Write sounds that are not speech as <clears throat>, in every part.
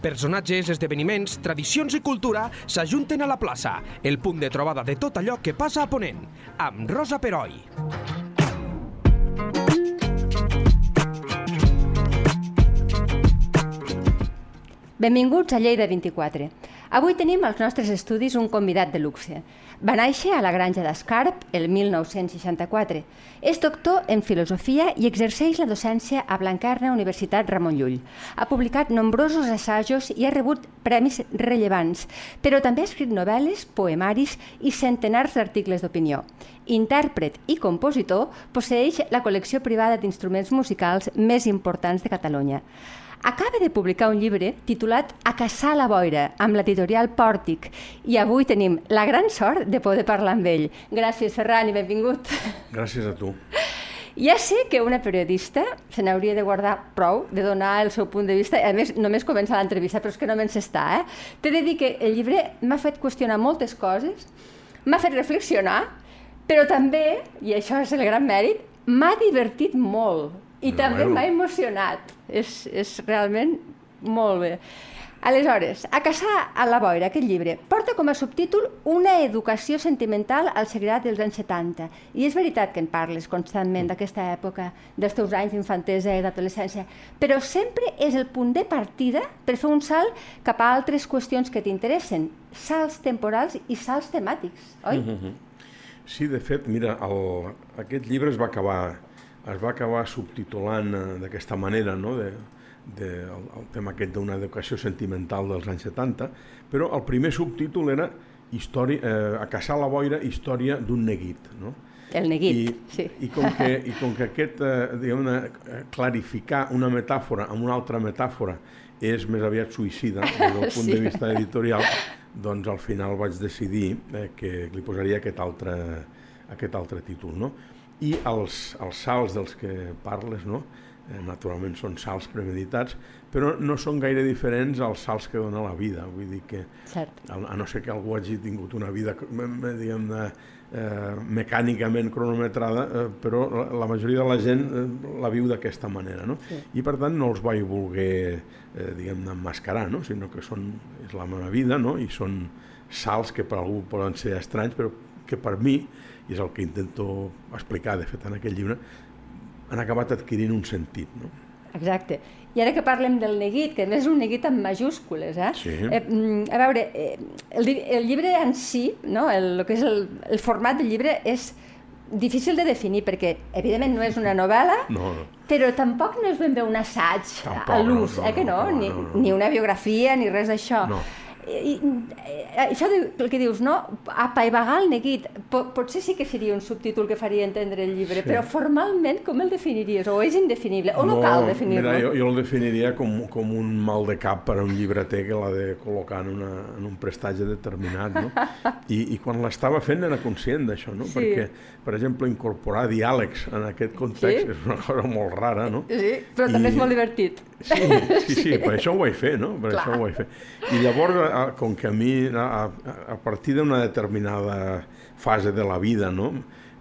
Personatges, esdeveniments, tradicions i cultura s'ajunten a la plaça, el punt de trobada de tot allò que passa a Ponent, amb Rosa Peroi. Benvinguts a Lleida 24. Avui tenim als nostres estudis un convidat de luxe. Va néixer a la granja d'Escarp el 1964. És doctor en filosofia i exerceix la docència a Blanquerna Universitat Ramon Llull. Ha publicat nombrosos assajos i ha rebut premis rellevants, però també ha escrit novel·les, poemaris i centenars d'articles d'opinió. Intèrpret i compositor, posseix la col·lecció privada d'instruments musicals més importants de Catalunya acaba de publicar un llibre titulat A caçar la boira, amb l'editorial Pòrtic, i avui tenim la gran sort de poder parlar amb ell. Gràcies, Ferran, i benvingut. Gràcies a tu. Ja sé que una periodista se n'hauria de guardar prou de donar el seu punt de vista, a més, només comença l'entrevista, però és que no me'n s'està, eh? T'he de dir que el llibre m'ha fet qüestionar moltes coses, m'ha fet reflexionar, però també, i això és el gran mèrit, m'ha divertit molt i no, també m'ha emocionat. És, és realment molt bé. Aleshores, A caçar a la boira, aquest llibre, porta com a subtítol Una educació sentimental al segrat dels anys 70. I és veritat que en parles constantment d'aquesta època, dels teus anys d'infantesa i d'adolescència, però sempre és el punt de partida per fer un salt cap a altres qüestions que t'interessen, salts temporals i salts temàtics, oi? Mm -hmm. Sí, de fet, mira, el, aquest llibre es va acabar es va acabar subtitulant eh, d'aquesta manera, no? de, de, el, el tema aquest d'una educació sentimental dels anys 70, però el primer subtítol era història, eh, a caçar la boira, història d'un neguit. No? El neguit, I, sí. I com que, i com que aquest, eh, diguem eh, clarificar una metàfora amb una altra metàfora és més aviat suïcida des del <laughs> punt sí. de vista editorial, doncs al final vaig decidir eh, que li posaria aquest altre, aquest altre títol. No? I els, els salts dels que parles, no? eh, naturalment són salts premeditats, però no són gaire diferents als salts que dona la vida. Vull dir que, Cert. a, no ser que algú hagi tingut una vida diguem eh, mecànicament cronometrada, eh, però la, la majoria de la gent eh, la viu d'aquesta manera. No? Sí. I per tant no els vaig voler eh, diguem emmascarar, no? sinó que són, és la meva vida no? i són salts que per algú poden ser estranys, però que per mi i és el que intento explicar, de fet, en aquest llibre, han acabat adquirint un sentit. No? Exacte. I ara que parlem del neguit, que és un neguit amb majúscules, eh? Sí. eh a veure, eh, el, el llibre en si, no? el, el que és el, el format del llibre és difícil de definir perquè evidentment no és una novel·la no, no. però tampoc no és ben bé un assaig tampoc, a l'ús, no, no, eh que no? no, no, no, no. Ni, ni una biografia ni res d'això no i, eh, això el que dius, no? Apaivagar el neguit, pot, potser sí que seria un subtítol que faria entendre el llibre, sí. però formalment com el definiries? O és indefinible? O no, no cal definir-lo? Mira, jo, jo el definiria com, com un mal de cap per a un llibreter que l'ha de col·locar en, una, en un prestatge determinat, no? <laughs> I, i quan l'estava fent era conscient d'això, no? Sí. Perquè, per exemple, incorporar diàlegs en aquest context sí. és una cosa molt rara, no? Sí, però I... també és molt divertit. Sí, sí, sí, <laughs> per això ho vaig fer, no? Per Clar. això ho vaig fer. I llavors, com que a mi, a, a partir d'una determinada fase de la vida, no?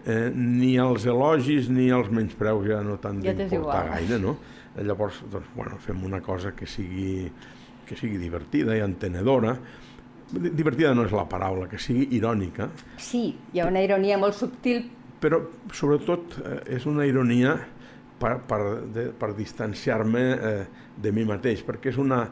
Eh, ni els elogis ni els menyspreus ja no t'han ja d'importar gaire, no? Llavors, doncs, bueno, fem una cosa que sigui, que sigui divertida i entenedora, divertida no és la paraula, que sigui irònica. Sí, hi ha una ironia molt subtil. Però, sobretot, eh, és una ironia per, per, de, per distanciar-me eh, de mi mateix, perquè és una,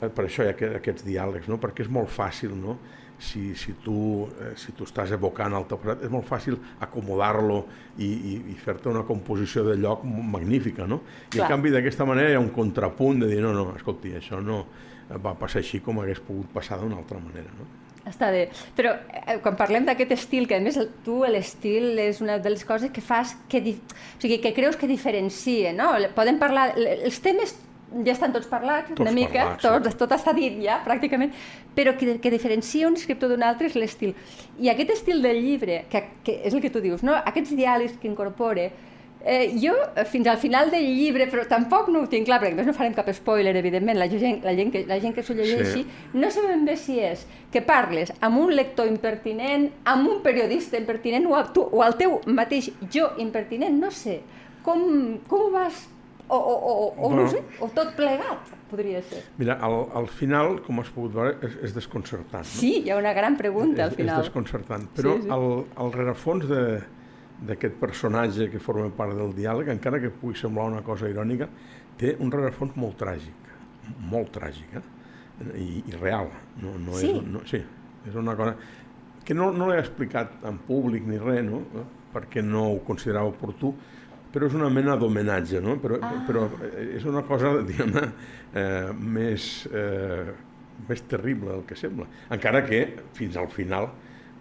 per això hi ha aquests diàlegs, no? perquè és molt fàcil, no? si, si, tu, eh, si tu estàs evocant el teu passat, és molt fàcil acomodar-lo i, i, i fer-te una composició de lloc magnífica, no? I Clar. en canvi d'aquesta manera hi ha un contrapunt de dir, no, no, escolti, això no va passar així com hagués pogut passar d'una altra manera, no? Està bé, però eh, quan parlem d'aquest estil, que a més tu l'estil és una de les coses que fas, que, o sigui, que creus que diferencia, no? Podem parlar, els temes ja estan tots parlats, tots una mica, parlats, tots, sí. tot està dit ja, pràcticament, però que, que diferencia un escriptor d'un altre és l'estil. I aquest estil del llibre, que, que és el que tu dius, no? aquests diàlegs que incorpora, eh, jo, fins al final del llibre, però tampoc no ho tinc clar, perquè no farem cap spoiler, evidentment, la gent, la gent que, la gent que s'ho llegeixi, sí. no sabem bé si és que parles amb un lector impertinent, amb un periodista impertinent, o, tu, o al teu mateix jo impertinent, no sé. Com, com ho vas O, o, o, o Bueno. no sé, o tot plegat, podria ser. Mira, al, al final, com has pogut veure, és, és desconcertant. No? Sí, hi ha una gran pregunta al és, és final. desconcertant. Però Sí, sí. El, el rerefons de d'aquest personatge que forma part del diàleg, encara que pugui semblar una cosa irònica, té un rerefons molt tràgic, molt tràgic, eh? I, i real. No, no Sí? És, no, sí, és una cosa que no, no l'he explicat en públic ni res, no? perquè no ho considerava oportú, però és una mena d'homenatge, no? però, Ah. però eh, és una cosa, <laughs> diguem-ne, eh, més, eh, més terrible del que sembla. Encara que, fins al final,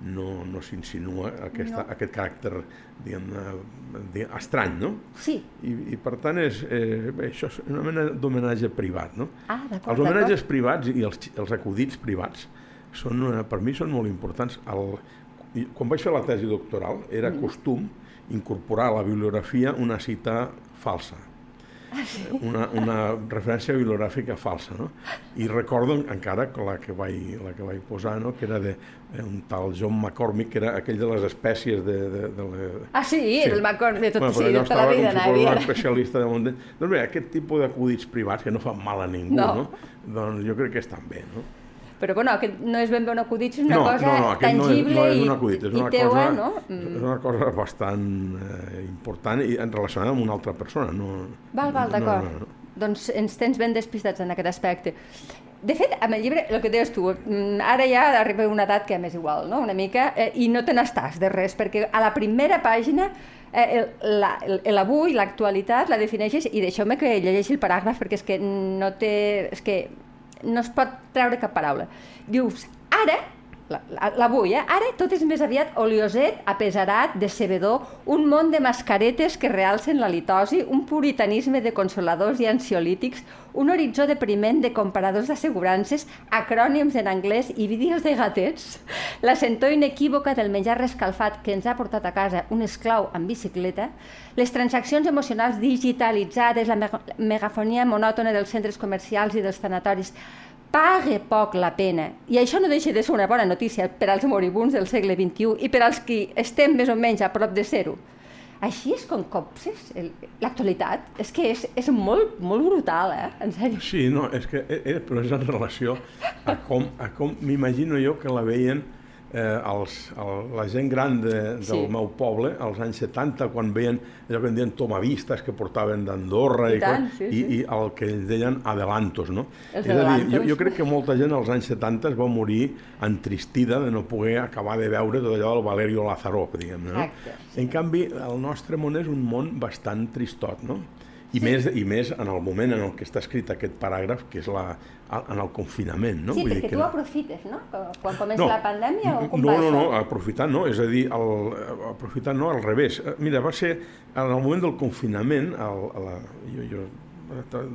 no, no s'insinua No. aquest caràcter diguem-ne di- estrany, no? Sí. I, i per tant és, eh, bé, això és una mena d'homenatge privat, no? Ah, d'acord, Els homenatges privats i els, els acudits privats són, eh, per mi són molt importants. El, quan vaig fer la tesi doctoral era Mm. costum incorporar a la bibliografia una cita falsa, Ah, sí? una, una referència bibliogràfica falsa. No? I recordo encara la que vaig, la que vaig posar, no? que era de, un tal John McCormick, que era aquell de les espècies de, de, de la, Ah, sí, el Macor de tot, Bueno, sí, de tota la vida. com si fos un especialista de. Doncs bé, aquest tipus d'acudits privats, que no fan mal a ningú, No. no? doncs jo crec que estan bé. No? Però bueno, aquest no és ben bé un acudit, és una no, cosa no, no, aquest no és, tangible no és i, un acudit, és i una, teua, cosa, no? és una cosa bastant eh, important i en relacionada amb una altra persona. No, Val, val, no, d'acord. no, no. Doncs ens tens ben despistats en aquest aspecte. De fet, amb el llibre, el que deies tu, mm, ara ja arriba una edat que m'és igual, no? una mica, eh, i no te n'estàs de res, perquè a la primera pàgina eh, el- la- l'avui, l'actualitat, la defineixes, i deixeu-me que llegeixi el paràgraf, perquè és que no té... És que no es pot treure cap paraula. Dius, ara, l'avui, eh? ara tot és més aviat olioset, apesarat, decebedor, un món de mascaretes que realcen la litosi, un puritanisme de consoladors i ansiolítics, un horitzó depriment de comparadors d'assegurances, acrònims en anglès i vídeos de gatets, la sentor inequívoca del menjar rescalfat que ens ha portat a casa un esclau en bicicleta, les transaccions emocionals digitalitzades, la mega- megafonia monòtona dels centres comercials i dels tanatoris, pague poc la pena. I això no deixa de ser una bona notícia per als moribuns del segle XXI i per als qui estem més o menys a prop de zero. Així és com copses l'actualitat. És que és, és molt, molt brutal, eh? En sèrio. Sí, no, és que eh, eh, però és en relació a com, a com m'imagino jo que la veien eh, els, el, la gent gran de, del Sí. meu poble als anys 70, quan veien allò que en deien tomavistes que portaven d'Andorra I i, tant, sí, i, sí. i el que ells deien adelantos, no? Els és a dir, jo, adelantos. jo crec que molta gent als anys 70 es va morir entristida de no poder acabar de veure tot allò del Valerio Lazarov, diguem-ne, no? Exacte, En canvi, el nostre món és un món bastant tristot, no? I, sí. més, I més en el moment en el que està escrit aquest paràgraf, que és la, en el confinament, no? Sí, Vull perquè que tu aprofites, no? Quan comença la pandèmia o com no, va no, no, aprofitar no, és a dir, el, aprofitar no, al revés. Eh, Mira, va ser en el moment del confinament, el, la, jo, jo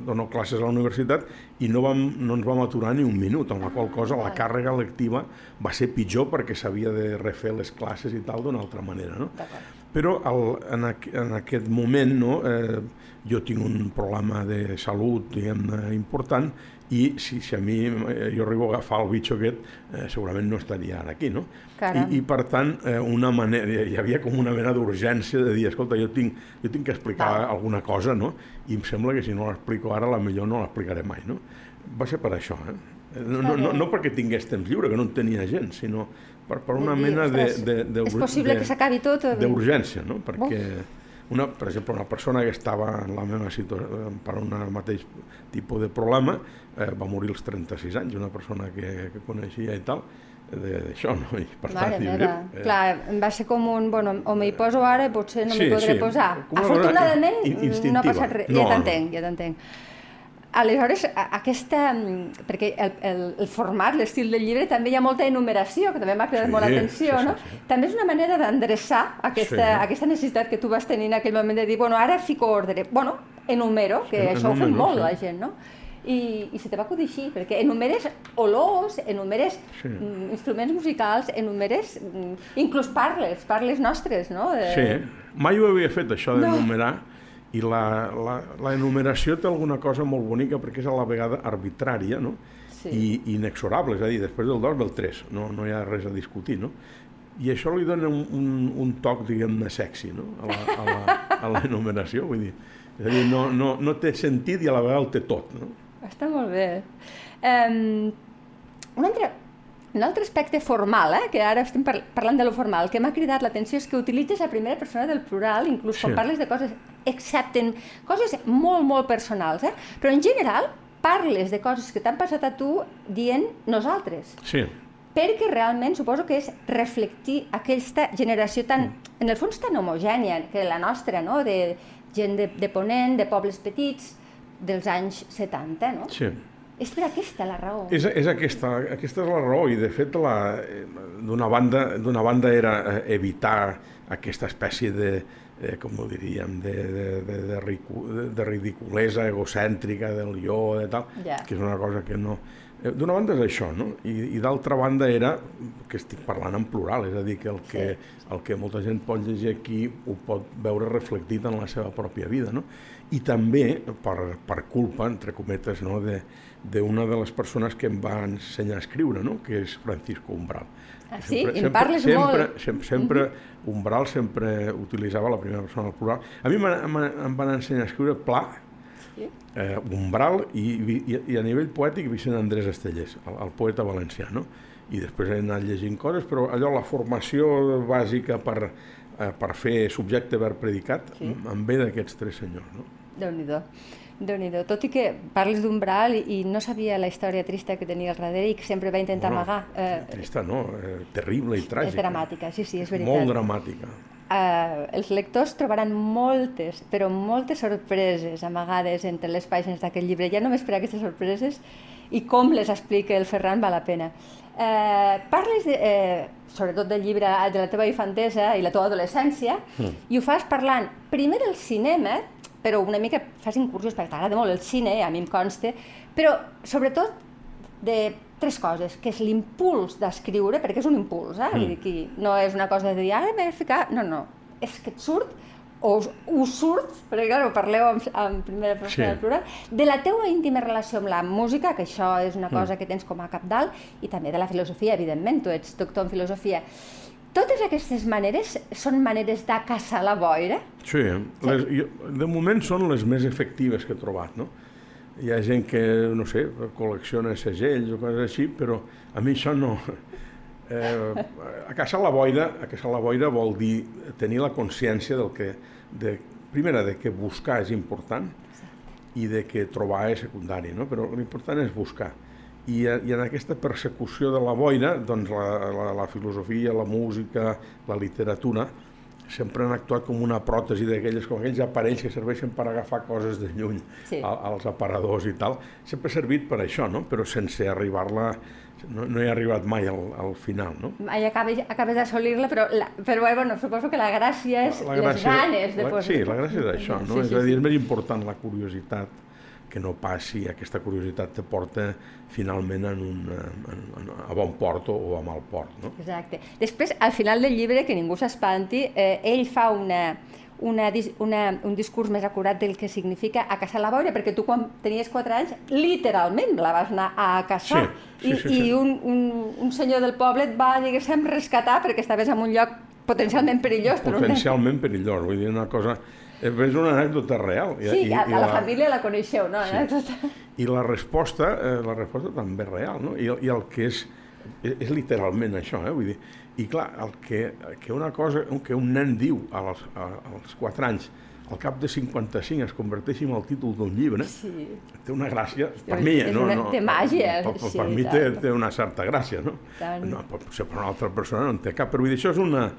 dono classes a la universitat i no, vam, no ens vam aturar ni un minut, amb la qual cosa la càrrega lectiva va ser pitjor perquè s'havia de refer les classes i tal d'una altra manera, no? D'acord. Però el, en, aqu en aquest moment no, eh, jo tinc un problema de salut diguem important i si, si a mi eh, jo arribo a agafar el bitxo aquest, eh, segurament no estaria ara aquí, no? Caram. I, I per tant, eh, una manera, hi havia com una mena d'urgència de dir, escolta, jo tinc, jo tinc que explicar Val. alguna cosa, no? I em sembla que si no l'explico ara, la millor no l'explicaré mai, no? Va ser per això, eh? No, no, no, no perquè tingués temps lliure, que no en tenia gent, sinó per, per una De dir, mena de, de, de, és possible que s'acabi tot, eh? D'urgència, no? Perquè una, per exemple, una persona que estava en la meva situació per un mateix tipus de problema eh, va morir als 36 anys, una persona que, que coneixia i tal, de- d'això, no? I per Mare tant, meva, eh, clar, va ser com un, bueno, o m'hi poso ara, potser no m'hi Sí, podré sí, posar. com Afortunadament no ha passat res, No, ja no. t'entenc, ja t'entenc. Aleshores, aquesta, mm, perquè el, el, el format, l'estil del llibre, també hi ha molta enumeració, que també m'ha cridat Sí, molt l'atenció, sí, sí, no? sí. També és una manera d'endreçar aquesta, Sí. aquesta necessitat que tu vas tenir en aquell moment de dir, bueno, ara fico ordre, bueno, enumero, que Sí, això ho fa enumero, molt sí. la gent, no? I, i se te va acudir així, perquè enumeres olors, enumeres Sí. mm, instruments musicals, enumeres, mm, inclús parles, parles nostres, no? De... Sí, mai ho havia fet això No. I la, la, la enumeració té alguna cosa molt bonica perquè és a la vegada arbitrària no? Sí. i inexorable, és a dir, després del 2 ve el 3, no, no hi ha res a discutir, no? I això li dona un, un, un toc, diguem-ne, sexy, no?, a la, a la, a la enumeració, vull dir, És a dir, no, no, no té sentit i a la vegada el té tot. No? Està molt bé. Um, un altre, un altre aspecte formal, eh, que ara estem par parlant de lo formal, que m'ha cridat l'atenció és que utilitzes la primera persona del plural, inclús sí. quan parles de coses, excepten coses molt, molt personals, eh? però en general parles de coses que t'han passat a tu dient nosaltres. Sí. Perquè realment suposo que és reflectir aquesta generació tan, mm. en el fons tan homogènia que la nostra, no? de gent de, de Ponent, de pobles petits, dels anys 70, no? Sí. És per aquesta la raó. És, és aquesta, aquesta és la raó i de fet d'una banda, banda era eh, evitar aquesta espècie de, eh, com ho diríem, de, de, de, de, ricu, de ridiculesa egocèntrica del jo, de tal, ja. que és una cosa que no... Eh, d'una banda és això, no? I, i d'altra banda era, que estic parlant en plural, és a dir, que el, que Sí. el que molta gent pot llegir aquí ho pot veure reflectit en la seva pròpia vida, no? I també per, per culpa, entre cometes, no? de d'una de les persones que em va ensenyar a escriure, no? que és Francisco Umbral. Ah, sí? I en parles sempre, molt. Sempre, sempre, Umbral sempre utilitzava la primera persona del plural. A mi em, van ensenyar a escriure Pla, Sí. eh, Umbral i, i, i a nivell poètic Vicent Andrés Estellers, el, el poeta valencià, no? I després he anat llegint coses, però allò, la formació bàsica per, eh, per fer subjecte, verb, predicat, Sí. em ve d'aquests tres senyors, no? Déu-n'hi-do. déu nhi Tot i que parles d'umbral i, i no sabia la història trista que tenia al darrere i que sempre va intentar Bueno, amagar. Eh, Trista, no? Eh, terrible i tràgica. és dramàtica, sí, sí, és veritat. Molt dramàtica. eh, els lectors trobaran moltes, però moltes sorpreses amagades entre les pàgines d'aquest llibre. Ja només per aquestes sorpreses i com les explica el Ferran val la pena. Eh, parles, de, eh, sobretot del llibre de la teva infantesa i la teva adolescència, Mm. i ho fas parlant primer del cinema, però una mica fas incursions, perquè t'agrada molt el cine, a mi em consta, però sobretot de tres coses, que és l'impuls d'escriure, perquè és un impuls, eh? Dir que no és una cosa de dir, ara m'he de ficar... No, no, és que et surt, o us, us surt, perquè clar, ho parleu en, en primera persona Sí. plural, de la teua íntima relació amb la música, que això és una cosa que tens com a capdalt, i també de la filosofia, evidentment, tu ets doctor en filosofia. Totes aquestes maneres són maneres de caçar la boira? Sí, les, jo, de moment són les més efectives que he trobat, no? Hi ha gent que, no sé, col·lecciona segells o coses així, però a mi això no... Eh, a caçar la boira, a caçar la boira vol dir tenir la consciència del que... De, primera, de que buscar és important i de que trobar és secundari, no? però l'important és buscar. I, I en aquesta persecució de la boira, doncs la, la, la filosofia, la música, la literatura, sempre han actuat com una pròtesi d'aquelles, com aquells aparells que serveixen per agafar coses de lluny, Sí. a, als aparadors i tal. Sempre ha servit per això, no? però sense arribar-la, no, no he arribat mai al, al final. No? Mai acabes, acabes d'assolir-la, però, la, però bueno, suposo que la gràcia és les ganes de la, posar... Sí, la gràcia és això, no? Sí, és sí, a dir, és més important la curiositat que no passi, aquesta curiositat te porta finalment en un, en, en, a bon port o, a mal port. No? Exacte. Després, al final del llibre, que ningú s'espanti, eh, ell fa una, una, una, un discurs més acurat del que significa a caçar la boira, perquè tu quan tenies 4 anys, literalment la vas anar a caçar. Sí, sí, I, sí, sí. i un, un, un senyor del poble et va, diguéssim, rescatar perquè estaves en un lloc potencialment perillós. Potencialment perillós, vull dir, una cosa... eh, És una anècdota real. I, Sí, i, a, i a la família la coneixeu, no? Sí. I la resposta, eh, la resposta també és real, no? I, i el que és, és, és literalment això, eh? Vull dir, i clar, el que, que una cosa, que un nen diu als, als 4 anys, al cap de 55 es converteixi en el títol d'un llibre, Sí. té una gràcia, per és mi, no, una- no, té màgia, per, per, sí, per mi té, té una certa gràcia, no? Tant. no pot ser per una altra persona no en té cap, però vull dir, això és una,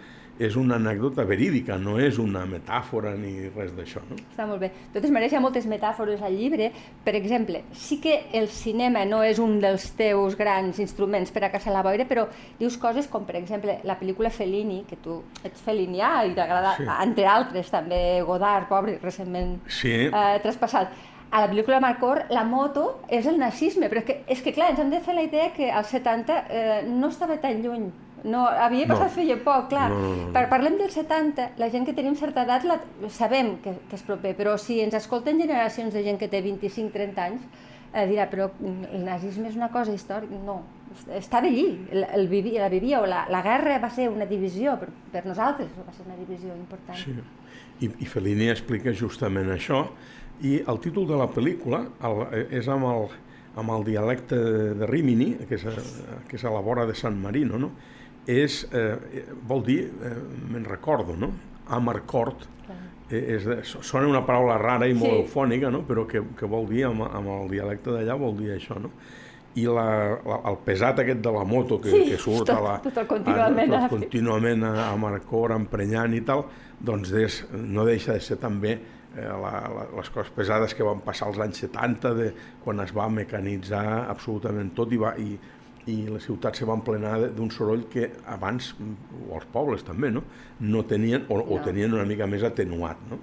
és una anècdota verídica, no és una metàfora ni res d'això, no? Està molt bé. De totes maneres, hi ha moltes metàfores al llibre. Per exemple, sí que el cinema no és un dels teus grans instruments per a caçar la boira, però dius coses com, per exemple, la pel·lícula Fellini, que tu ets felinià i t'agrada, Sí. entre altres, també Godard, pobre, recentment Sí, eh, traspassat. A la pel·lícula Marcor, la moto és el nazisme, però és que, és que clar, ens hem de fer la idea que als 70 eh, no estava tan lluny. No, havia No. passat feia poc, clar. No, no, no. Per, parlem dels 70, la gent que tenim certa edat la, sabem que, que és proper, però si ens escolten generacions de gent que té 25-30 anys, eh, dirà, però mm, el nazisme és una cosa històrica. No, estava allí, el, el vivia, la vivia, o la, la guerra va ser una divisió, per, per nosaltres va ser una divisió important. Sí, i, i Fellini explica justament això, i el títol de la pel·lícula el, és amb el, amb el dialecte de Rimini, que és, a, que és a la vora de San Marino, no? És, eh, vol dir, eh, me'n recordo, no? Amarcord, eh, és sona una paraula rara i molt Sí. eufònica, no? però que, que vol dir, amb, amb el dialecte d'allà, vol dir això, no? I la, la, el pesat aquest de la moto que, Sí, que surt tot- a la, tot contínuament a, a- tot contínuament a, a Marcor, emprenyant i tal, doncs des, no deixa de ser també eh, la, la, les coses pesades que van passar als anys 70, de, quan es va mecanitzar absolutament tot i, va, i, i les ciutats se van plenar de- d'un soroll que abans, o els pobles també, no, no tenien, o, o No. tenien una mica més atenuat. No?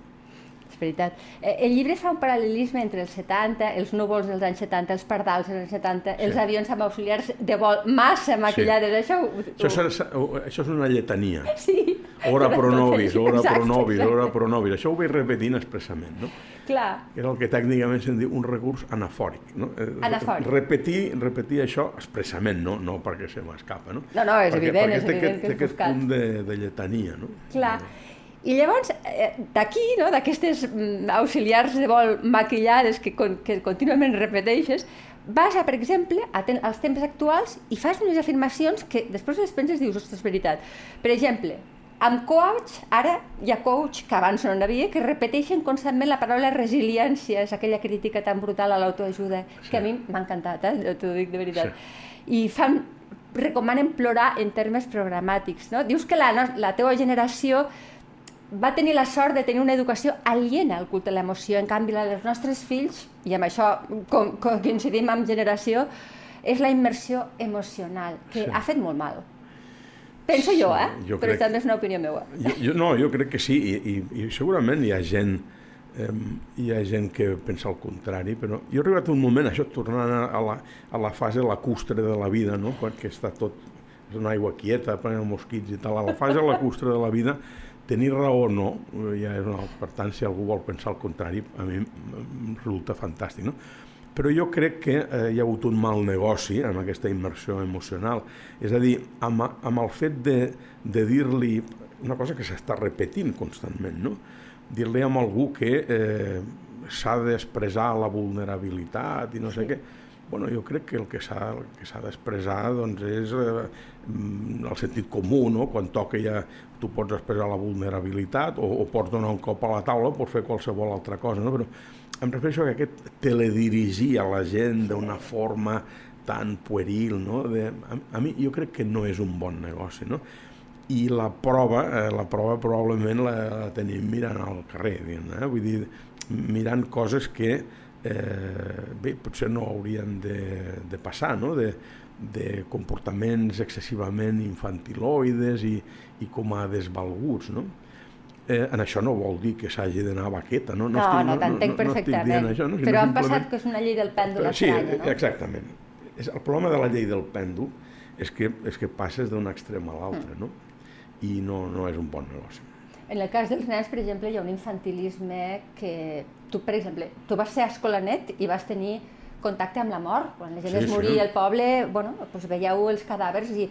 És veritat. Eh, El llibre fa un paral·lelisme entre els 70, els núvols dels anys 70, els pardals dels anys 70, els Sí. avions amb auxiliars de vol massa maquillades, això... Ho, ho... Això, serà, això és una lletania. Sí. Ora pro nobis, ora Exacte, pro nobis, exacte. ora pro nobis. Això ho vaig repetint expressament, no? Clar, era el que tècnicament se'n diu un recurs anafòric. No? Eh, Anafòric. Repetir, repetir això expressament, no, no perquè se m'escapa. No? No, no, és perquè, evident, perquè és té evident aquest, que té és aquest buscat. punt de, de lletania. No? clar. I llavors, eh, d'aquí, no, d'aquestes mm, auxiliars de vol maquillades que, que contínuament repeteixes, vas a, per exemple, a ten, als temps actuals i fas unes afirmacions que després les penses i dius, ostres, és veritat. Per exemple, amb coach, ara hi ha coach, que abans no n'havia, que repeteixen constantment la paraula resiliència, és aquella crítica tan brutal a l'autoajuda, Sí. que a mi m'ha encantat, eh? t'ho dic de veritat. I fan, recomanen plorar en termes programàtics. No? Dius que la, la teva generació va tenir la sort de tenir una educació aliena al culte de l'emoció. En canvi, la dels nostres fills, i amb això com, com coincidim amb generació, és la immersió emocional, que Sí. ha fet molt mal. Penso jo, eh? jo Però crec- també és una opinió meva. Jo, jo, no, jo crec que sí, i, i, i segurament hi ha gent eh, hi ha gent que pensa el contrari, però jo he arribat a un moment, això tornant a, a, la, a la fase lacustre de la vida, no? quan que està tot, és una aigua quieta, de mosquits i tal, a la fase lacustre de la vida, tenir raó o no, eh, ja és una, per tant, si algú vol pensar el contrari, a mi em resulta fantàstic, no? Però jo crec que eh, hi ha hagut un mal negoci amb aquesta immersió emocional. És a dir, amb, amb el fet de, de dir-li una cosa que s'està repetint constantment, no? dir-li a algú que eh, s'ha d'expressar la vulnerabilitat i no sé què. Bueno, jo crec que el que s'ha el que s'ha d'expressar doncs, és eh, mm, el sentit comú, no? quan toca ja tu pots expressar la vulnerabilitat o, o pots donar un cop a la taula, pots fer qualsevol altra cosa, no? però em refereixo a que aquest teledirigir a la gent d'una forma tan pueril, no? De, a, a mi jo crec que no és un bon negoci, no? i la prova, eh, la prova probablement la, la tenim mirant al carrer, diguem, eh? vull dir, mirant coses que eh, bé, potser no haurien de, de passar, no? de, de comportaments excessivament infantiloides i, i com a desvalguts, no? Eh, en això no vol dir que s'hagi d'anar a baqueta, no? No, no, t'entenc no estic perfectament. dient això, no? Però han simplement- passat que és una llei del pèndol però sí, estranya, no? exactament. És, el problema de la llei del pèndol és que, és que passes d'un extrem a l'altre, Mm. no? I no, no és un bon negoci. En el cas dels nens, per exemple, hi ha un infantilisme que tu, per exemple, tu vas ser a escolanet i vas tenir contacte amb la mort. Quan la gent Sí, es sí. moria al poble, bueno, doncs veieu els cadàvers i,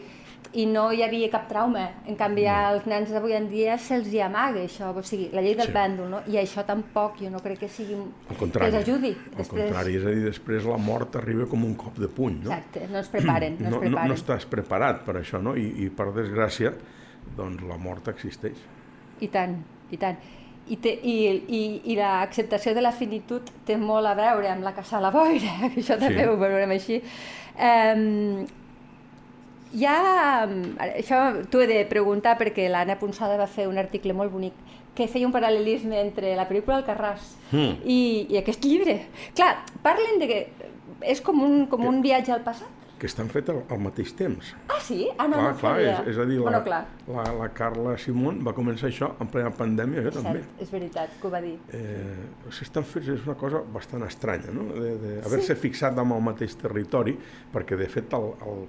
i no hi havia cap trauma. En canvi, als nens d'avui en dia se'ls hi amaga això, o sigui, la llei del Sí. pèndol, no? I això tampoc, jo no crec que sigui... Al contrari. Que els ajudi. Al contrari, és a dir, després la mort arriba com un cop de puny, no? Exacte, no ens preparen, no, no, no, preparen. no estàs preparat per això, no? I, i per desgràcia, doncs la mort existeix. I tant, i tant. I, té, i, i, i l'acceptació de la finitud té molt a veure amb la caça a la boira, <laughs> que això també Sí. ho veurem així. Um, hi ha, això t'ho he de preguntar perquè l'Anna Ponsada va fer un article molt bonic que feia un paral·lelisme entre la pel·lícula Alcarràs Mm. i, i aquest llibre. Clar, parlen de que és com un, com un viatge al passat. Que estan fets al, al mateix temps. Ah, sí? Ah, no, clar, no clar, és, és a dir, la, Bueno, clar, la, la Carla Simón va començar això en plena pandèmia, jo també. cert, és veritat que ho va dir. eh, s'estan fent, és una cosa bastant estranya, no? de, de haver-se sí. fixat en el mateix territori, perquè de fet el, el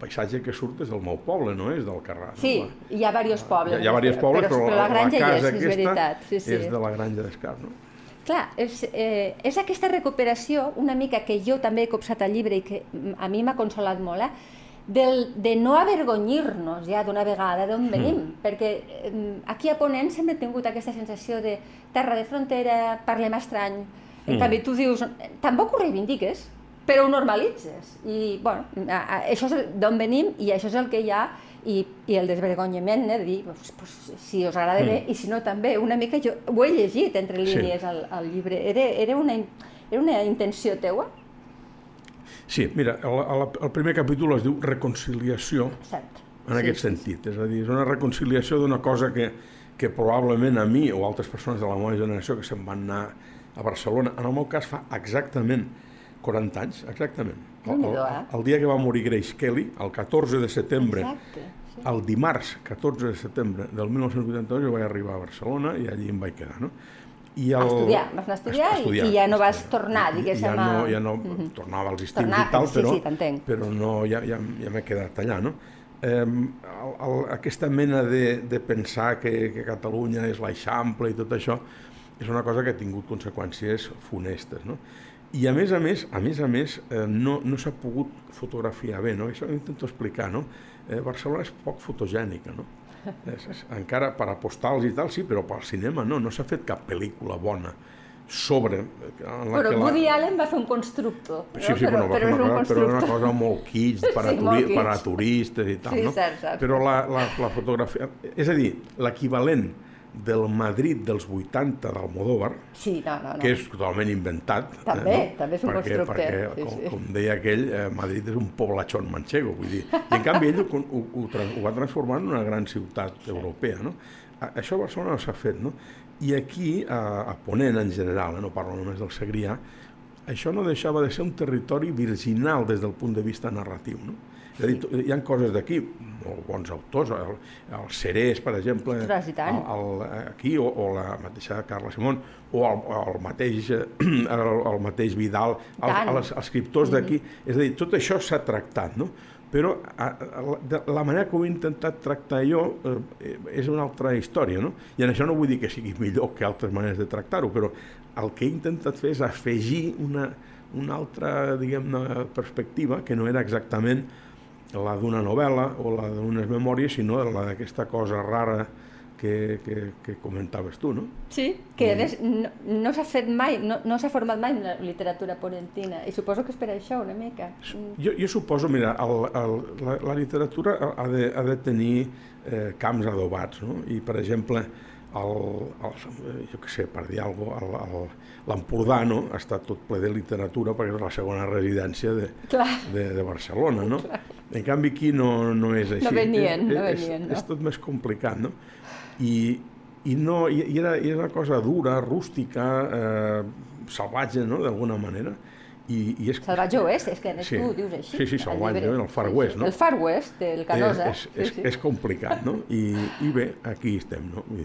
paisatge que surt és del meu poble, no és del Carrà. Sí, no? hi ha diversos Hi pobles. ha, hi ha diversos pobles, però, però la granja la casa és, és veritat. Sí, sí. és de la granja d'Escar. No? Clar, és, eh, és aquesta recuperació, una mica que jo també he copsat al llibre i que a mi m'ha consolat molt, eh? del, de no avergonyir-nos ja d'una vegada d'on venim, mm. perquè eh, aquí a Ponent sempre he tingut aquesta sensació de terra de frontera, parlem estrany, en mm. canvi tu dius, tampoc ho reivindiques, però ho normalitzes. I, bueno, això és d'on venim i això és el que hi ha i, i el desvergonyament eh, de dir, pues, pues, si us agrada mm. bé i si no també, una mica jo ho he llegit entre línies sí. al, al llibre, era, era, una, era una intenció teua? Sí, mira, el, el, el primer capítol es diu Reconciliació, Cert. en sí, aquest sí, sentit, és a dir, és una reconciliació d'una cosa que, que probablement a mi o altres persones de la meva generació que se'n van anar a Barcelona, en el meu cas fa exactament 40 anys, exactament. El, el, eh? el dia que va morir Grace Kelly, el 14 de setembre, Exacte, sí. el dimarts 14 de setembre del 1982 jo vaig arribar a Barcelona i allí em vaig quedar, no? I el... A estudiar, vas anar a estudiar, a estudiar i, i ja no vas tornar, diguéssim. Ja no, ja no uh -huh. tornava als estius tornar, i tal, però, sí, sí, però no, ja, ja, ja m'he quedat allà, no? Eh, el, el, aquesta mena de, de pensar que, que Catalunya és l'Eixample i tot això és una cosa que ha tingut conseqüències funestes, no? I a més a més, a més a més, eh, no, no s'ha pogut fotografiar bé, no? Això ho intento explicar, no? Eh, Barcelona és poc fotogènica, no? <laughs> És, és, encara per a postals i tal, sí, però pel cinema no, no s'ha fet cap pel·lícula bona sobre... En la però que Woody la... Allen va fer un constructor. Sí, sí, però, però, però, però, però era una cosa molt kitsch <laughs> per a, sí, turi per a turistes i tal, sí, no? Cert, cert. Però la, la, la fotografia... És a dir, l'equivalent del Madrid dels 80 d'Almodóvar, sí, no, no, no. que és totalment inventat. També, eh, no? també és un perquè, constructor. Perquè, sí, com, sí. com deia aquell, eh, Madrid és un poblachón manchego, vull dir. I en canvi ell ho, ho, ho, ho va transformar en una gran ciutat sí. europea, no? A, això a Barcelona no s'ha fet, no? I aquí, a, a Ponent en general, eh, no parlo només del Segrià, això no deixava de ser un territori virginal des del punt de vista narratiu, no? És a dir, hi ha coses d'aquí, molt bons autors, el, el Cerés, per exemple, Ostres, el, el, aquí, o, o la mateixa Carla Simón, o el, el, mateix, <clears throat> el, el mateix Vidal, el, els, els escriptors d'aquí, mm -hmm. és a dir, tot això s'ha tractat, no? però a, a, la, la manera que ho he intentat tractar jo eh, és una altra història, no? I en això no vull dir que sigui millor que altres maneres de tractar-ho, però el que he intentat fer és afegir una, una altra, diguem-ne, perspectiva que no era exactament la d'una novel·la o la d'unes memòries, sinó la d'aquesta cosa rara que, que, que comentaves tu, no? Sí, que més no, no s'ha fet mai, no, no s'ha format mai una literatura porentina, i suposo que és per això una mica. Jo, jo suposo, mira, el, el, la, la literatura ha de, ha de tenir eh, camps adobats, no? I, per exemple, el, el, jo què sé, per dir alguna cosa, l'Empordà no? ha estat tot ple de literatura perquè és la segona residència de, de, de Barcelona, no? Clar. En canvi aquí no, no és així. No venien, és, no venien. És, no. és tot més complicat, no? I, i, no, i, i era, i era una cosa dura, rústica, eh, salvatge, no?, d'alguna manera i, i és... Salvatge Oest, és que sí, tu dius així. Sí, sí, Salvatge, el Far West, no? El Far West, el Canosa. És, és, sí, sí. és complicat, no? I, I bé, aquí estem, no? no,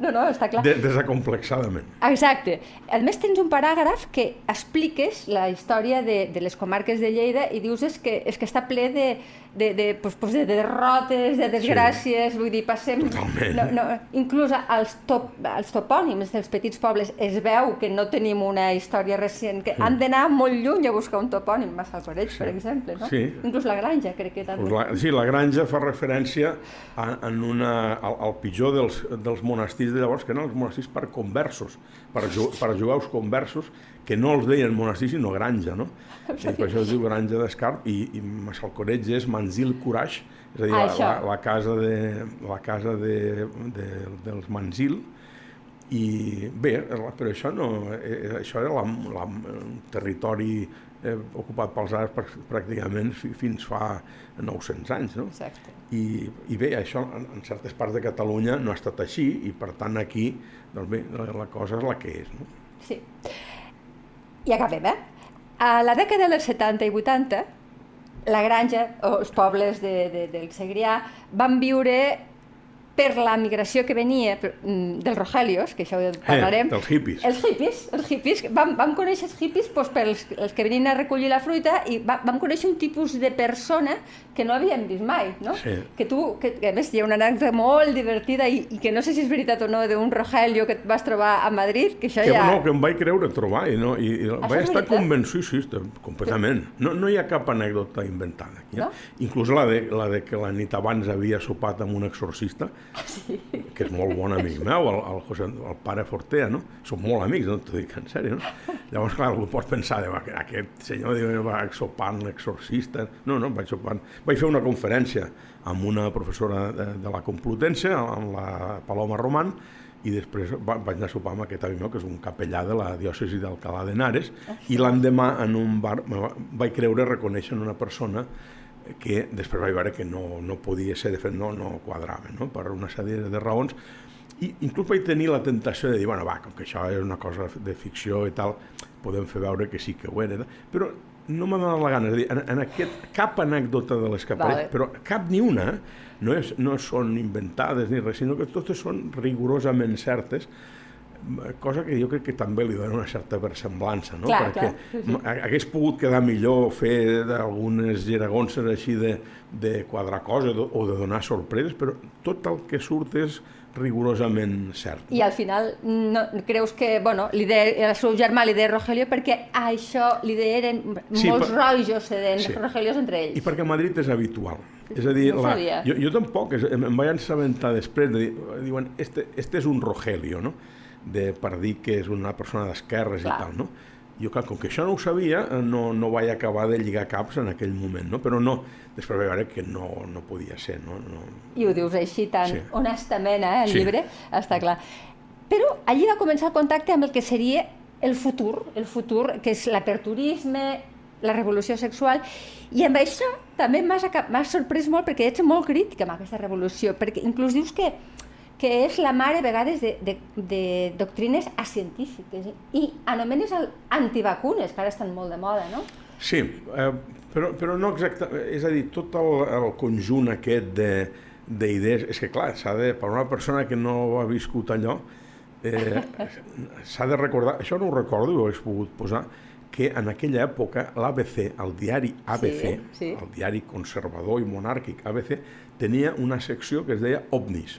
no, no està clar. De, desacomplexadament. Exacte. A més, tens un paràgraf que expliques la història de, de les comarques de Lleida i dius és que, és que està ple de, de, de, pues, pues de derrotes, de desgràcies, sí. vull dir, passem... Totalment. No, no, inclús als, top, als topònims dels petits pobles es veu que no tenim una història recent, que sí. han d'anar molt lluny a buscar un topònim, Massalcoreig, sí. per exemple, no? Sí. Inclús la granja, crec que també. Pues la, sí, la granja fa referència a, en una, al, al pitjor dels, dels monestirs de llavors, que eren els monestirs per conversos, per, ju, per jueus conversos, que no els deien monestir, sinó granja, no? <laughs> I per això es diu granja d'Escarp, i, i Massalcoreig és Manzil Courage, és a dir, ah, la, la, la, casa, de, la casa de, de, dels Manzil, i bé, però això, no, eh, això era la, la, territori eh, ocupat pels àrabs pràcticament fins fa 900 anys, no? Exacte. I, I bé, això en, en certes parts de Catalunya no ha estat així i per tant aquí, doncs bé, la cosa és la que és, no? Sí. I acabem, eh? A la dècada dels 70 i 80, la granja, o els pobles de, de, del Segrià, van viure per la migració que venia mm, dels Rogelios, que això ho parlarem. Eh, dels hippies. Els hippies, els hippies. Vam, vam conèixer els hippies doncs, pels els que venien a recollir la fruita i va, vam conèixer un tipus de persona que no havíem vist mai, no? Sí. Que tu, que, que a més hi ha una anècdota molt divertida i, i que no sé si és veritat o no, d'un Rogelio que et vas trobar a Madrid, que això Que, ja... no, que em vaig creure trobar i, no, i, i vaig estar convençut, sí, sí, completament. No, no hi ha cap anècdota inventada aquí. Eh? No? Inclús la de, la de que la nit abans havia sopat amb un exorcista, sí. que és molt bon amic meu, el, el, José, el pare Fortea, no? Som molt amics, no? T'ho dic en sèrio, no? Llavors, clar, algú pot pensar, de, que aquest senyor diu, va sopant l'exorcista... No, no, vaig sopant... Vaig fer una conferència amb una professora de, de la Complutense, amb la Paloma Roman, i després va, vaig anar a sopar amb aquest avi meu, que és un capellà de la diòcesi d'Alcalà d'Henares, i l'endemà en un bar vaig creure reconèixer una persona que després vaig veure que no, no podia ser, de fet no, no quadrava, no? per una sèrie de raons, i inclús vaig tenir la tentació de dir, bueno, va, com que això és una cosa de ficció i tal, podem fer veure que sí que ho era, però no m'ha donat la gana, és a dir, en, en aquest, cap anècdota de les que apareix, Vale. però cap ni una, no, és, no són inventades ni res, sinó que totes són rigorosament certes, cosa que jo crec que també li dona una certa versemblança, no? Clar, Perquè clar, sí, sí. m- hagués pogut quedar millor fer algunes giragonses així de, de quadrar coses o de donar sorpreses, però tot el que surt és rigorosament cert. I al final no, creus que, bueno, li deia, el seu germà li deia Rogelio perquè a això li deien Sí, molts per- rojos se deien Sí. Rogelios entre ells. I perquè a Madrid és habitual. És a dir, No la, jo, jo tampoc, és, em, em vaig assabentar després, de dir, diuen, este, este és un Rogelio, no? De, per dir que és una persona d'esquerres i tal, no? Jo, clar, com que això no ho sabia, eh, no, no vaig acabar de lligar caps en aquell moment, no? Però no, després vaig veure que no, no podia ser, no? no I ho dius així tan Sí. honestament, eh, el Sí. llibre, està clar. Però allí va començar el contacte amb el que seria el futur, el futur, que és l'aperturisme, la revolució sexual, i amb això també m'has sorprès molt perquè ets molt crític amb aquesta revolució, perquè inclús dius que, que és la mare a vegades de, de, de doctrines acientífiques i anomenes el antivacunes, que ara estan molt de moda, no? Sí, eh, però, però no exactament, és a dir, tot el, el conjunt aquest de- d'idees, és que clar, s'ha de, per una persona que no ha viscut allò, eh, <laughs> s'ha de recordar, això no ho recordo ho hagués pogut posar, que en aquella època l'ABC, el diari ABC, Sí, sí. el diari conservador i monàrquic ABC, tenia una secció que es deia OVNIs.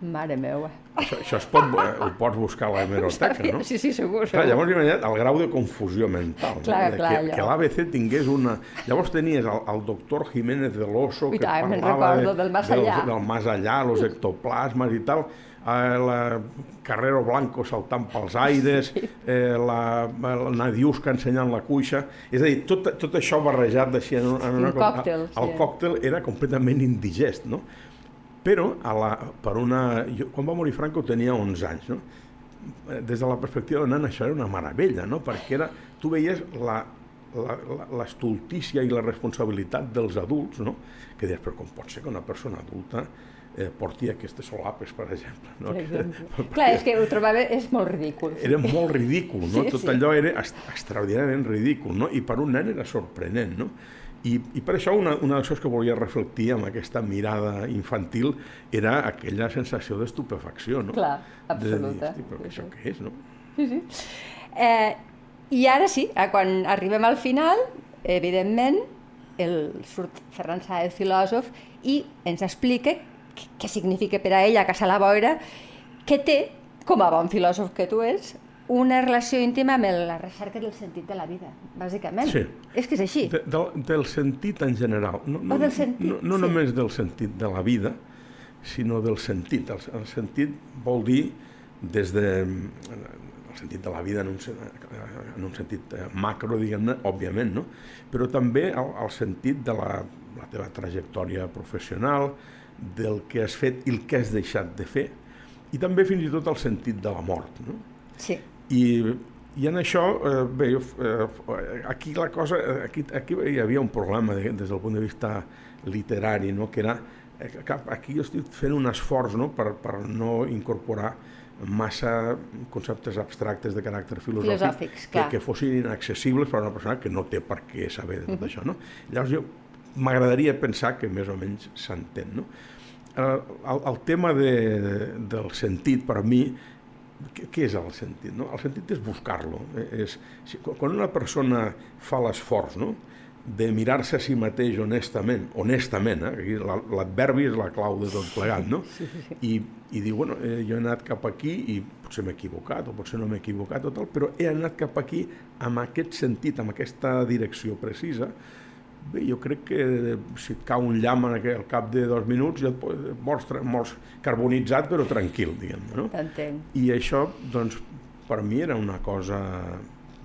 Mare meva. Això, això es pot, ho pots buscar a la hemeroteca, no? Sí, sí, segur, Clar, segur. llavors imagina't el grau de confusió mental. Clar, no? De clar, que, allò. que l'ABC tingués una... Llavors tenies el, el doctor Jiménez de l'Oso que tant, parlava recordo, del más allá. Del, del más allá, los ectoplasmas i tal, eh, la Carrero Blanco saltant pels aires, eh, la, la Nadiuska ensenyant la cuixa... És a dir, tot, tot això barrejat així en, en una Un còctel, El sí. còctel era completament indigest, no? Però, a la, per una... Jo, quan va morir Franco tenia 11 anys, no? Eh, Des de la perspectiva de nen això era una meravella, no? Perquè era, tu veies la, l'estultícia i la responsabilitat dels adults, no? Que deies, però com pot ser que una persona adulta eh, porti aquestes solapes, per exemple? No? Per <laughs> exemple. Clar, és que ho trobava, és molt ridícul. Era molt ridícul, no? Sí, Tot sí. allò era extraordinàriament ridícul, no? I per un nen era sorprenent, no? I, i per això una, una de les coses que volia reflectir amb aquesta mirada infantil era aquella sensació d'estupefacció, no? Clar, De dir, absoluta. "Hosti, però Sí, això sí. què és, no? Sí, sí. Eh, I ara sí, eh, quan arribem al final, evidentment, el, surt Ferran Saez, filòsof, i ens explica què, què significa per a ell a Casa la Boira, que té, com a bon filòsof que tu ets, una relació íntima amb el- la recerca del sentit de la vida, bàsicament. Sí. És que és així. De, del, del sentit en general. No, no, O del sentit, no, no sí. només del sentit de la vida, sinó del sentit. El, el sentit vol dir des de el sentit de la vida en un, en un sentit eh, macro, diguem-ne, òbviament, no? però també el, el sentit de la, la teva trajectòria professional, del que has fet i el que has deixat de fer, i també fins i tot el sentit de la mort. No? Sí. I, i en això, eh, bé, jo, eh, aquí la cosa, eh, aquí, aquí hi havia un problema de, des del punt de vista literari, no? que era, eh, que aquí jo estic fent un esforç no? per, per no incorporar massa conceptes abstractes de caràcter filosòfic Filosòfics, que, clar. que fossin inaccessibles per a una persona que no té per què saber de tot això. No? Llavors jo m'agradaria pensar que més o menys s'entén. No? el, el tema de, del sentit, per a mi, què, què és el sentit? No? El sentit és buscar-lo. És, si, quan una persona fa l'esforç no? de mirar-se a si mateix honestament, honestament, eh? l'adverbi és la clau de tot plegat, no? I, i diu, bueno, eh, jo he anat cap aquí i potser m'he equivocat o potser no m'he equivocat o tal, però he anat cap aquí amb aquest sentit, amb aquesta direcció precisa, Bé, jo crec que si et cau un llamp al cap de dos minuts ja et mors, mors carbonitzat però tranquil, diguem no? T'entenc. I això, doncs, per mi era una cosa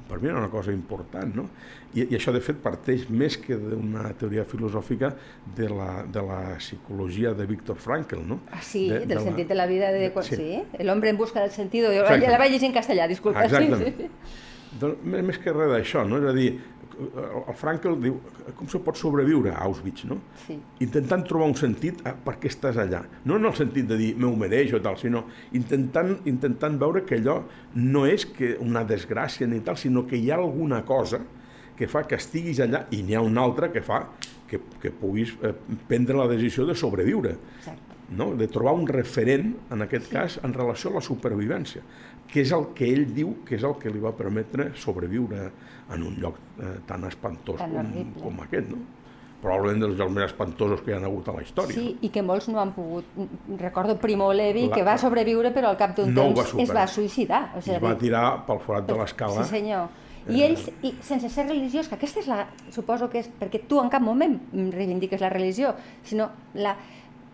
per mi era una cosa important, no? I, i això, de fet, parteix més que d'una teoria filosòfica de la, de la psicologia de Viktor Frankl, no? Ah, sí, de, del de sentit de la vida de... Sí. sí. El hombre en busca del sentido. Jo la vaig llegir en castellà, disculpa. Exactament. Sí, sí. Doncs, més, que res d'això, no? És a dir, el Frankl diu com se pot sobreviure a Auschwitz, no? Sí. Intentant trobar un sentit a per què estàs allà. No en el sentit de dir m'ho mereix o tal, sinó intentant, intentant veure que allò no és que una desgràcia ni tal, sinó que hi ha alguna cosa que fa que estiguis allà i n'hi ha una altra que fa que, que puguis eh, prendre la decisió de sobreviure Exacte. no? de trobar un referent, en aquest sí. cas, en relació a la supervivència, que és el que ell diu que és el que li va permetre sobreviure en un lloc eh, tan espantós Tan com, horrible. com aquest, no? Probablement dels llocs més espantosos que hi ha hagut a la història. Sí, i que molts no han pogut... Recordo Primo Levi, La- que va sobreviure, però al cap d'un No ho va temps es va suïcidar. O sigui, es va tirar pel forat de l'escala. Sí, senyor. I ells, i sense ser religiós, que aquesta és la... Suposo que és perquè tu en cap moment reivindiques la religió, sinó la...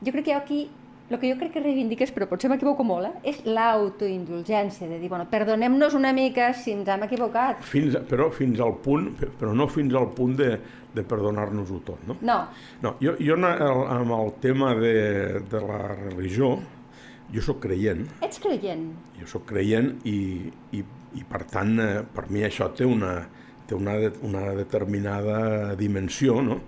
Jo crec que aquí el que jo crec que reivindiques, però potser m'equivoco molt, eh, és l'autoindulgència, de dir, bueno, perdonem-nos una mica si ens hem equivocat. Fins, a- però fins al punt, però no fins al punt de, de perdonar-nos-ho tot, no? No, No, jo, jo amb el tema de, de la religió, jo sóc creient, ets creient. jo sóc creient i, i, i per tant, eh, per mi això té una, té una, una determinada dimensió, no?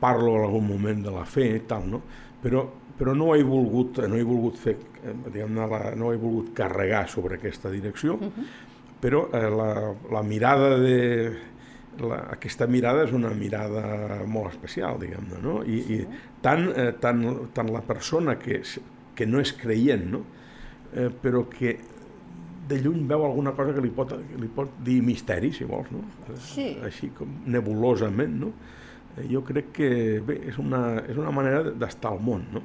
Parlo en algun moment de la fe i tal, no? Però, però no he volgut, no he volgut fer, diguem-ne, no he volgut carregar sobre aquesta direcció, però eh, la, la mirada de, la, aquesta mirada és una mirada molt especial, diguem-ne, no? I, i tant, eh, tant, tant la persona que, és, que no és creient, no? Eh, però que de lluny veu alguna cosa que li pot, li pot dir misteri, si vols, no? Eh, Sí. Així com nebulosament, no? Eh, Jo crec que, bé, és una, és una manera d'estar al món, no?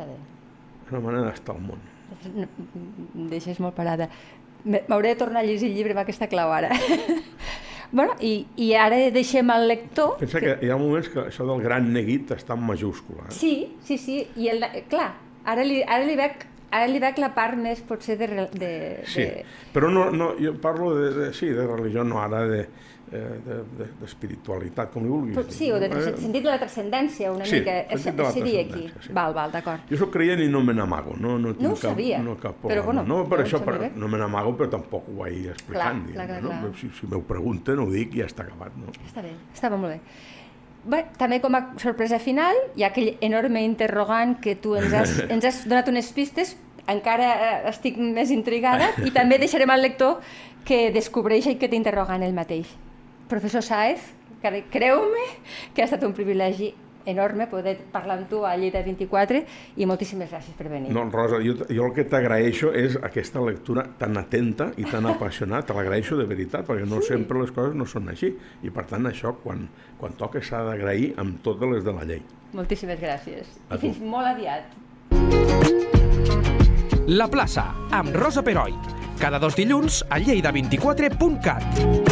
Està bé. És una manera d'estar al món. No, em deixes molt parada. M'hauré de tornar a llegir el llibre amb aquesta clau ara. <laughs> bueno, i, i ara deixem al lector... Pensa que hi ha moments que això del gran neguit està en majúscula. Eh? Sí, sí, sí, i el, clar, ara li, ara li veig ara li veig la part més potser de... de, Sí, de... però no, no, jo parlo de, de, sí, de religió, no ara de, eh, de, de, d'espiritualitat, com li vulguis Però, dir. sí, o de Eh, sentit de la transcendència, una Sí, mica. de la seria aquí. sí. Val, val, d'acord. Jo sóc creient i no me n'amago, no, no tinc No ho cap, sabia, no, cap però bueno, no, per no això per, no me n'amago, però tampoc ho vaig explicant. Clar, clar, clar, no? clar. Si, si m'ho pregunten, ho dic i ja està acabat. No? Està bé, estava molt bé. Bé, també com a sorpresa final, hi ha aquell enorme interrogant que tu ens has, <laughs> ens has donat unes pistes, encara eh, estic més intrigada, <laughs> i també deixarem al lector que descobreix aquest interrogant el mateix. Professor Saez, cre- creu-me que ha estat un privilegi enorme poder parlar amb tu a Lleida 24 i moltíssimes gràcies per venir. No, Rosa, jo, jo el que t'agraeixo és aquesta lectura tan atenta i tan <laughs> apassionada. Te l'agraeixo de veritat, perquè no Sí. sempre les coses no són així. I per tant, això, quan, quan toca, s'ha d'agrair amb totes les de la llei. Moltíssimes gràcies. A I tu. fins molt aviat. La plaça, amb Rosa Peroi. Cada dos dilluns a lleida24.cat.